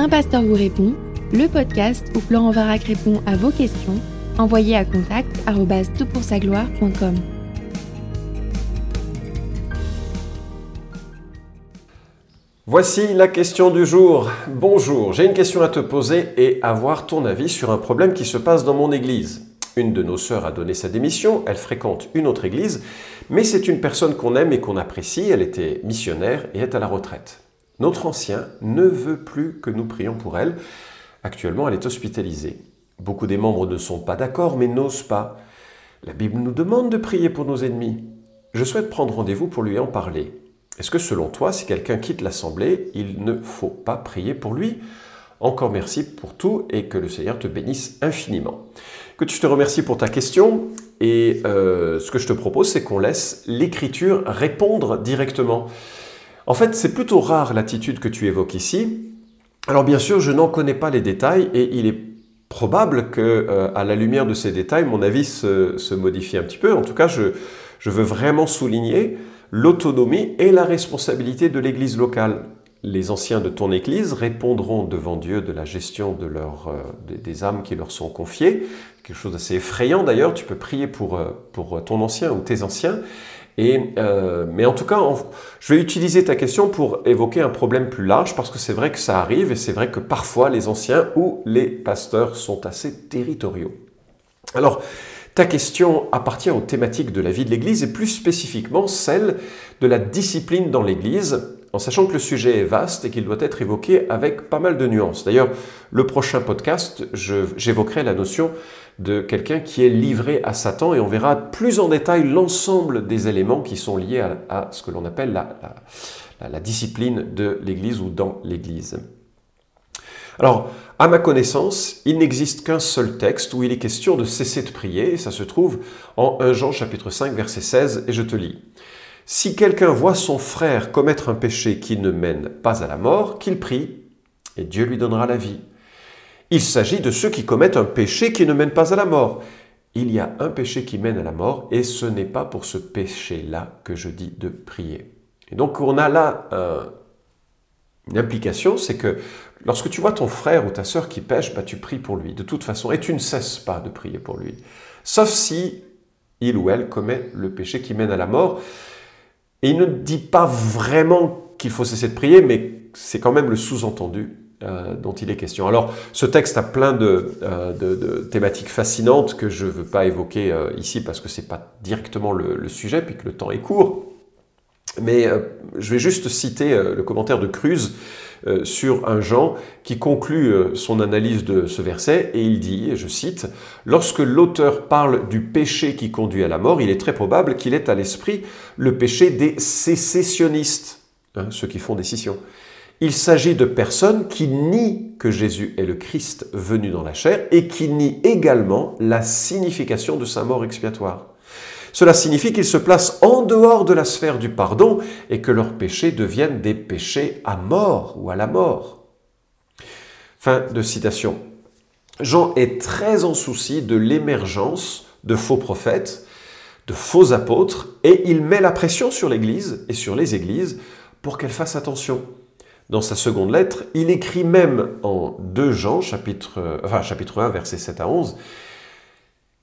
Un pasteur vous répond, le podcast où Florent Varac répond à vos questions, envoyez à contact gloire.com Voici la question du jour. Bonjour, j'ai une question à te poser et avoir ton avis sur un problème qui se passe dans mon église. Une de nos sœurs a donné sa démission, elle fréquente une autre église, mais c'est une personne qu'on aime et qu'on apprécie, elle était missionnaire et est à la retraite. Notre ancien ne veut plus que nous prions pour elle. Actuellement, elle est hospitalisée. Beaucoup des membres ne sont pas d'accord, mais n'osent pas. La Bible nous demande de prier pour nos ennemis. Je souhaite prendre rendez-vous pour lui en parler. Est-ce que selon toi, si quelqu'un quitte l'Assemblée, il ne faut pas prier pour lui? Encore merci pour tout et que le Seigneur te bénisse infiniment. Que je te remercie pour ta question et euh, ce que je te propose, c'est qu'on laisse l'Écriture répondre directement. En fait, c'est plutôt rare l'attitude que tu évoques ici. Alors bien sûr, je n'en connais pas les détails et il est probable que, euh, à la lumière de ces détails, mon avis se, modifie un petit peu. En tout cas, je, veux vraiment souligner l'autonomie et la responsabilité de l'Église locale. Les anciens de ton Église répondront devant Dieu de la gestion de euh, des, âmes qui leur sont confiées. Quelque chose d'assez effrayant d'ailleurs, tu peux prier pour, euh, pour ton ancien ou tes anciens. Euh, mais en tout cas, je vais utiliser ta question pour évoquer un problème plus large parce que c'est vrai que ça arrive et c'est vrai que parfois les anciens ou les pasteurs sont assez territoriaux. Alors, ta question appartient aux thématiques de la vie de l'Église et plus spécifiquement celle de la discipline dans l'Église, en sachant que le sujet est vaste et qu'il doit être évoqué avec pas mal de nuances. D'ailleurs, le prochain podcast, j'évoquerai la notion de quelqu'un qui est livré à Satan et on verra plus en détail l'ensemble des éléments qui sont liés à, ce que l'on appelle la discipline de l'Église ou dans l'Église. Alors, à ma connaissance, il n'existe qu'un seul texte où il est question de cesser de prier, et ça se trouve en 1 Jean chapitre 5 verset 16, et je te lis. Si quelqu'un voit son frère commettre un péché qui ne mène pas à la mort, qu'il prie, et Dieu lui donnera la vie. Il s'agit de ceux qui commettent un péché qui ne mène pas à la mort. Il y a un péché qui mène à la mort, et ce n'est pas pour ce péché-là que je dis de prier. Et donc on a là une implication, c'est que Lorsque tu vois ton frère ou ta sœur qui pêche, bah, tu pries pour lui, de toute façon, et tu ne cesses pas de prier pour lui. Sauf si il ou elle commet le péché qui mène à la mort. Et il ne dit pas vraiment qu'il faut cesser de prier, mais c'est quand même le sous-entendu euh, dont il est question. Alors, ce texte a plein de, euh, thématiques fascinantes que je ne veux pas évoquer euh, ici parce que ce n'est pas directement le, le, sujet, puis que le temps est court. Mais je vais juste citer le commentaire de Cruz euh, sur un Jean qui conclut euh, son analyse de ce verset et il dit, je cite, Lorsque l'auteur parle du péché qui conduit à la mort, il est très probable qu'il ait à l'esprit le péché des sécessionnistes, hein, ceux qui font des scissions. Il s'agit de personnes qui nient que Jésus est le Christ venu dans la chair et qui nient également la signification de sa mort expiatoire. Cela signifie qu'ils se placent en dehors de la sphère du pardon et que leurs péchés deviennent des péchés à mort ou à la mort. Fin de citation. Jean est très en souci de l'émergence de faux prophètes, de faux apôtres, et il met la pression sur l'Église et sur les Églises pour qu'elles fassent attention. Dans sa seconde lettre, il écrit même en 2 Jean, chapitre, enfin, chapitre 1, versets 7 à 11,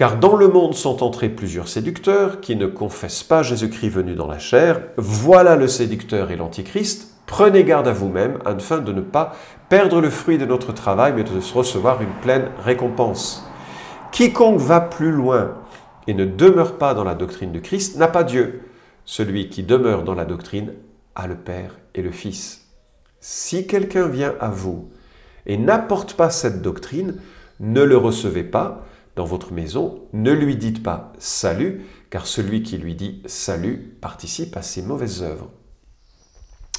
car dans le monde sont entrés plusieurs séducteurs qui ne confessent pas Jésus-Christ venu dans la chair. Voilà le séducteur et l'antichrist. Prenez garde à vous-même afin de ne pas perdre le fruit de notre travail, mais de recevoir une pleine récompense. Quiconque va plus loin et ne demeure pas dans la doctrine de Christ n'a pas Dieu. Celui qui demeure dans la doctrine a le Père et le Fils. Si quelqu'un vient à vous et n'apporte pas cette doctrine, ne le recevez pas, votre maison, ne lui dites pas salut, car celui qui lui dit salut participe à ses mauvaises œuvres.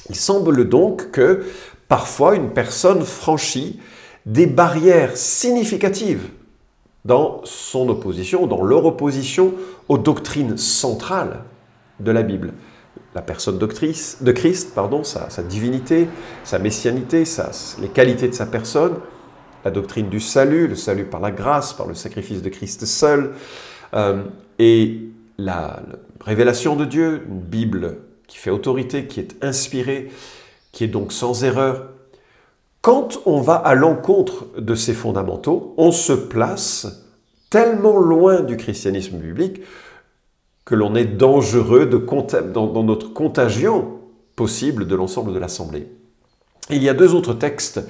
Il semble donc que parfois une personne franchit des barrières significatives dans son opposition, dans leur opposition aux doctrines centrales de la Bible. La personne de Christ, pardon, sa, divinité, sa messianité, les qualités de sa personne, la doctrine du salut, le salut par la grâce, par le sacrifice de Christ seul, euh, et la, révélation de Dieu, une Bible qui fait autorité, qui est inspirée, qui est donc sans erreur. Quand on va à l'encontre de ces fondamentaux, on se place tellement loin du christianisme biblique que l'on est dangereux de, dans, dans notre contagion possible de l'ensemble de l'Assemblée. Il y a deux autres textes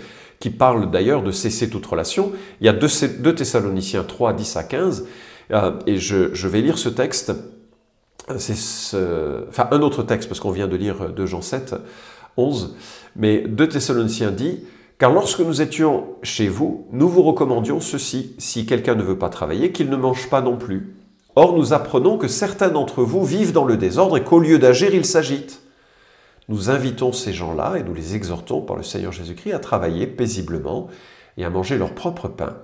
qui parlent d'ailleurs de cesser toute relation. Il y a 2 Thessaloniciens 3, 10 à 15, euh, et je, vais lire ce texte. C'est enfin un autre texte, parce qu'on vient de lire 2 Jean 7, 11, mais 2 Thessaloniciens dit car lorsque nous étions chez vous, nous vous recommandions ceci, si quelqu'un ne veut pas travailler, qu'il ne mange pas non plus. Or nous apprenons que certains d'entre vous vivent dans le désordre et qu'au lieu d'agir, ils s'agitent. Nous invitons ces gens-là et nous les exhortons par le Seigneur Jésus-Christ à travailler paisiblement et à manger leur propre pain.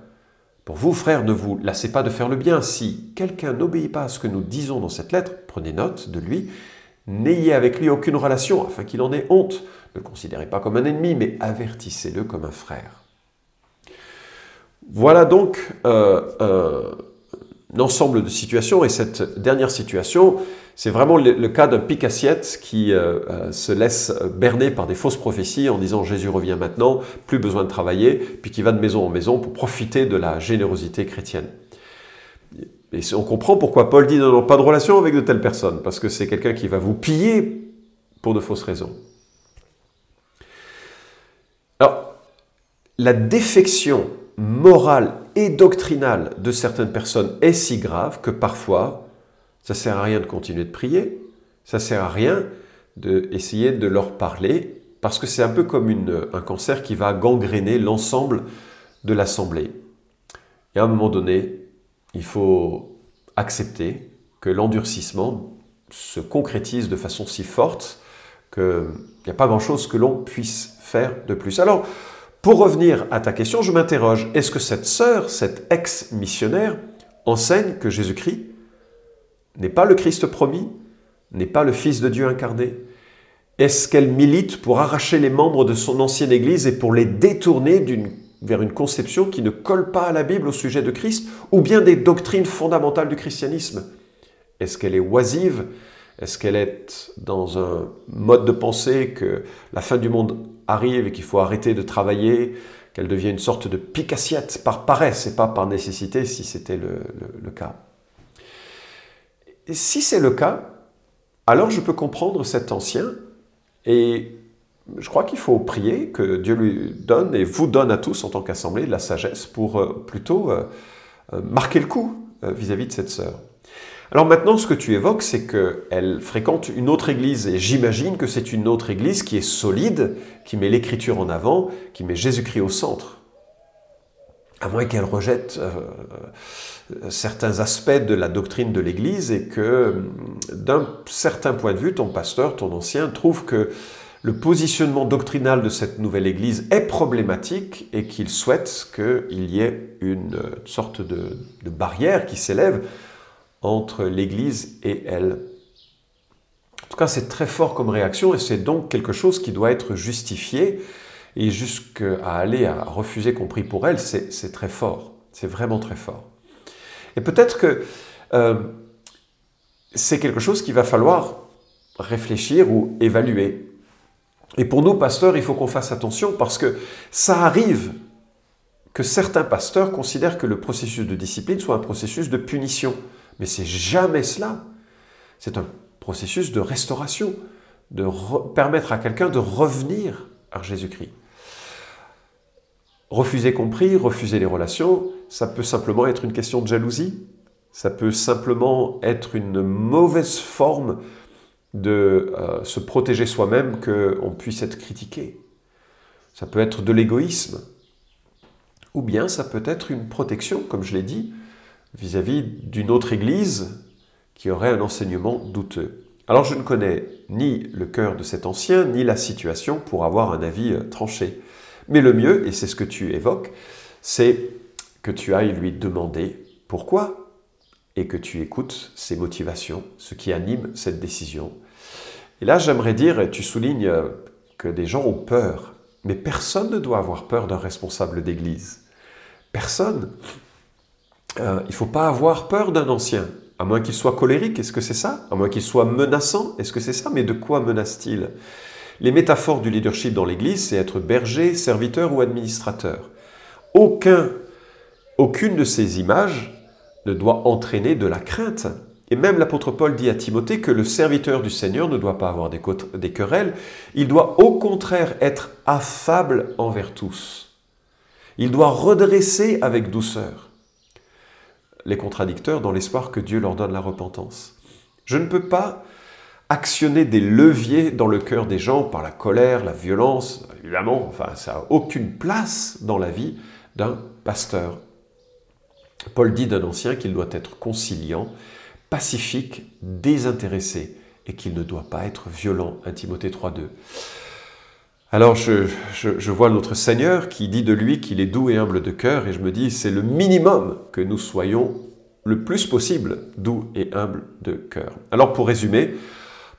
Pour vous, frères, ne vous lassez pas de faire le bien. Si quelqu'un n'obéit pas à ce que nous disons dans cette lettre, prenez note de lui, n'ayez avec lui aucune relation afin qu'il en ait honte. Ne le considérez pas comme un ennemi, mais avertissez-le comme un frère. Voilà donc euh, ensemble de situations, et cette dernière situation, c'est vraiment le, cas d'un picassiette qui euh, euh, se laisse berner par des fausses prophéties en disant Jésus revient maintenant, plus besoin de travailler, puis qui va de maison en maison pour profiter de la générosité chrétienne. Et on comprend pourquoi Paul dit non, pas de relation avec de telles personnes, parce que c'est quelqu'un qui va vous piller pour de fausses raisons. Alors, la défection morale et doctrinale de certaines personnes est si grave que parfois ça sert à rien de continuer de prier, ça sert à rien d'essayer de, leur parler, parce que c'est un peu comme un cancer qui va gangréner l'ensemble de l'assemblée. Et à un moment donné, il faut accepter que l'endurcissement se concrétise de façon si forte qu'il n'y a pas grand-chose que l'on puisse faire de plus. Alors, pour revenir à ta question, je m'interroge, est-ce que cette sœur, cette ex-missionnaire, enseigne que Jésus-Christ n'est pas le Christ promis, n'est pas le Fils de Dieu incarné? Est-ce qu'elle milite pour arracher les membres de son ancienne Église et pour les détourner vers une conception qui ne colle pas à la Bible au sujet de Christ, ou bien des doctrines fondamentales du christianisme? Est-ce qu'elle est oisive? Est-ce qu'elle est dans un mode de pensée que la fin du monde arrive et qu'il faut arrêter de travailler, qu'elle devient une sorte de picassiette par paresse et pas par nécessité si c'était le cas si c'est le cas, alors je peux comprendre cet ancien et je crois qu'il faut prier que Dieu lui donne et vous donne à tous en tant qu'assemblée la sagesse pour euh, plutôt euh, euh, marquer le coup vis-à-vis de cette sœur. Alors maintenant, ce que tu évoques, c'est qu'elle fréquente une autre église et j'imagine que c'est une autre église qui est solide, qui met l'écriture en avant, qui met Jésus-Christ au centre. À moins qu'elle rejette certains aspects de la doctrine de l'Église et que d'un certain point de vue, ton pasteur, ton ancien, trouve que le positionnement doctrinal de cette nouvelle Église est problématique et qu'il souhaite qu'il y ait une sorte de, barrière qui s'élève entre l'Église et elle. En tout cas, c'est très fort comme réaction et c'est donc quelque chose qui doit être justifié et jusqu'à aller à refuser qu'on prie pour elle, c'est très fort. C'est vraiment très fort. Et peut-être que euh, c'est quelque chose qu'il va falloir réfléchir ou évaluer. Et pour nous, pasteurs, il faut qu'on fasse attention parce que ça arrive que certains pasteurs considèrent que le processus de discipline soit un processus de punition. Mais c'est jamais cela. C'est un processus de restauration, de permettre à quelqu'un de revenir à Jésus-Christ. Refuser compris, refuser les relations, ça peut simplement être une question de jalousie, ça peut simplement être une mauvaise forme de euh, se protéger soi-même qu'on puisse être critiqué. Ça peut être de l'égoïsme, ou bien ça peut être une protection, comme je l'ai dit, vis-à-vis d'une autre Église qui aurait un enseignement douteux. Alors je ne connais ni le cœur de cet ancien, ni la situation pour avoir un avis euh, tranché. Mais le mieux, et c'est ce que tu évoques, c'est que tu ailles lui demander pourquoi et que tu écoutes ses motivations, ce qui anime cette décision. Et là, j'aimerais dire, et tu soulignes que des gens ont peur, mais personne ne doit avoir peur d'un responsable d'église. Personne. Euh, il ne faut pas avoir peur d'un ancien, à moins qu'il soit colérique, est-ce que c'est ça? À moins qu'il soit menaçant, est-ce que c'est ça? Mais de quoi menace-t-il? Les métaphores du leadership dans l'Église, c'est être berger, serviteur ou administrateur. Aucun, aucune de ces images ne doit entraîner de la crainte. Et même l'apôtre Paul dit à Timothée que le serviteur du Seigneur ne doit pas avoir des, des querelles, il doit au contraire être affable envers tous. Il doit redresser avec douceur les contradicteurs dans l'espoir que Dieu leur donne la repentance. Je ne peux pas actionner des leviers dans le cœur des gens par la colère, la violence, évidemment, enfin, ça n'a aucune place dans la vie d'un pasteur. Paul dit d'un ancien qu'il doit être conciliant, pacifique, désintéressé et qu'il ne doit pas être violent. 1 Timothée 3.2. Alors je, vois notre Seigneur qui dit de lui qu'il est doux et humble de cœur et je me dis c'est le minimum que nous soyons le plus possible doux et humble de cœur. Alors pour résumer,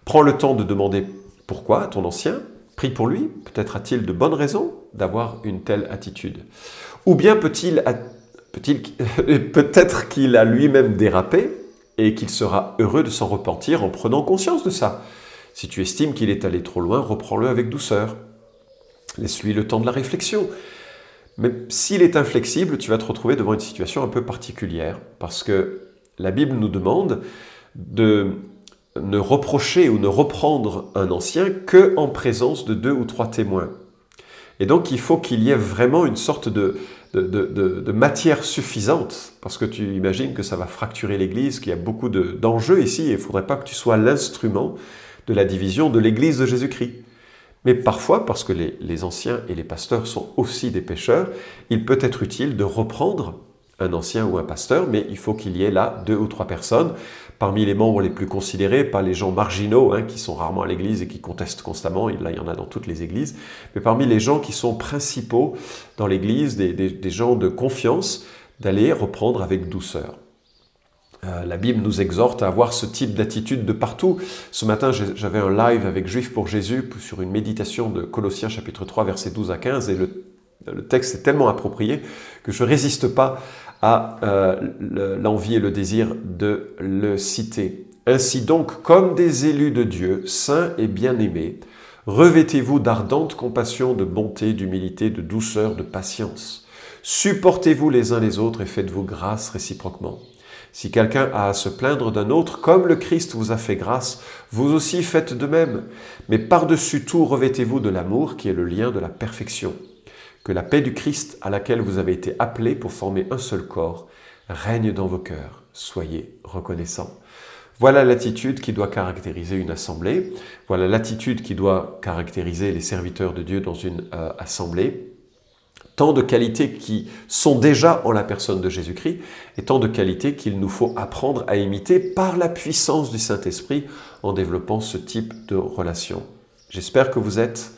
prends le temps de demander pourquoi à ton ancien, prie pour lui, peut-être a-t-il de bonnes raisons d'avoir une telle attitude. Ou bien peut-il peut-être qu'il a lui-même dérapé et qu'il sera heureux de s'en repentir en prenant conscience de ça. Si tu estimes qu'il est allé trop loin, reprends-le avec douceur. Laisse-lui le temps de la réflexion. Mais s'il est inflexible, tu vas te retrouver devant une situation un peu particulière, parce que la Bible nous demande de ne reprocher ou ne reprendre un ancien que en présence de deux ou trois témoins. Et donc il faut qu'il y ait vraiment une sorte de, matière suffisante, parce que tu imagines que ça va fracturer l'Église, qu'il y a beaucoup d'enjeux ici, il ne faudrait pas que tu sois l'instrument de la division de l'Église de Jésus-Christ. Mais parfois, parce que les, anciens et les pasteurs sont aussi des pécheurs, il peut être utile de reprendre un ancien ou un pasteur, mais il faut qu'il y ait là deux ou trois personnes, parmi les membres les plus considérés, pas les gens marginaux hein, qui sont rarement à l'église et qui contestent constamment, là il y en a dans toutes les églises, mais parmi les gens qui sont principaux dans l'église, des gens de confiance, d'aller reprendre avec douceur. Euh, la Bible nous exhorte à avoir ce type d'attitude de partout. Ce matin, j'avais un live avec Juifs pour Jésus sur une méditation de Colossiens chapitre 3 versets 12 à 15 et le, texte est tellement approprié que je résiste pas à euh, l'envie et le désir de le citer. Ainsi donc, comme des élus de Dieu, saints et bien-aimés, revêtez-vous d'ardente compassion, de bonté, d'humilité, de douceur, de patience. Supportez-vous les uns les autres et faites-vous grâce réciproquement. Si quelqu'un a à se plaindre d'un autre, comme le Christ vous a fait grâce, vous aussi faites de même. Mais par-dessus tout, revêtez-vous de l'amour qui est le lien de la perfection. Que la paix du Christ à laquelle vous avez été appelés pour former un seul corps règne dans vos cœurs. Soyez reconnaissants. Voilà l'attitude qui doit caractériser une assemblée. Voilà l'attitude qui doit caractériser les serviteurs de Dieu dans une euh, assemblée tant de qualités qui sont déjà en la personne de Jésus-Christ, et tant de qualités qu'il nous faut apprendre à imiter par la puissance du Saint-Esprit en développant ce type de relation. J'espère que vous êtes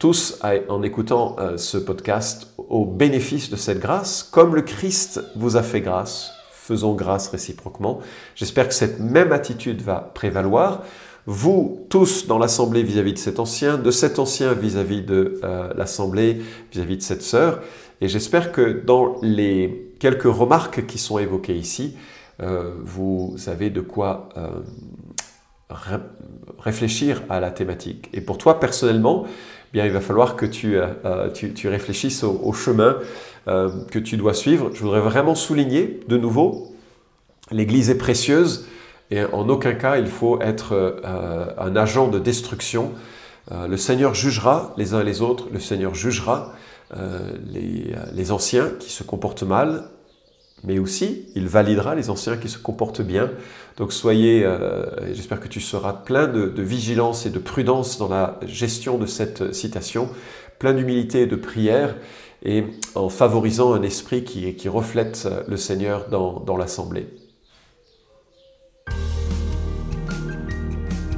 tous, en écoutant euh, ce podcast, au bénéfice de cette grâce, comme le Christ vous a fait grâce, faisons grâce réciproquement. J'espère que cette même attitude va prévaloir vous tous dans l'assemblée vis-à-vis de cet ancien, de cet ancien vis-à-vis de euh, l'assemblée, vis-à-vis de cette sœur. Et j'espère que dans les quelques remarques qui sont évoquées ici, euh, vous avez de quoi euh, réfléchir à la thématique. Et pour toi personnellement, eh bien, il va falloir que tu, tu, réfléchisses au chemin que tu dois suivre. Je voudrais vraiment souligner de nouveau, l'Église est précieuse. Et en aucun cas, il faut être euh, un agent de destruction. Euh, le Seigneur jugera les uns et les autres, le Seigneur jugera euh, les, anciens qui se comportent mal, mais aussi il validera les anciens qui se comportent bien. Donc soyez, j'espère que tu seras plein de, vigilance et de prudence dans la gestion de cette citation, plein d'humilité et de prière, et en favorisant un esprit qui, qui reflète le Seigneur dans l'assemblée.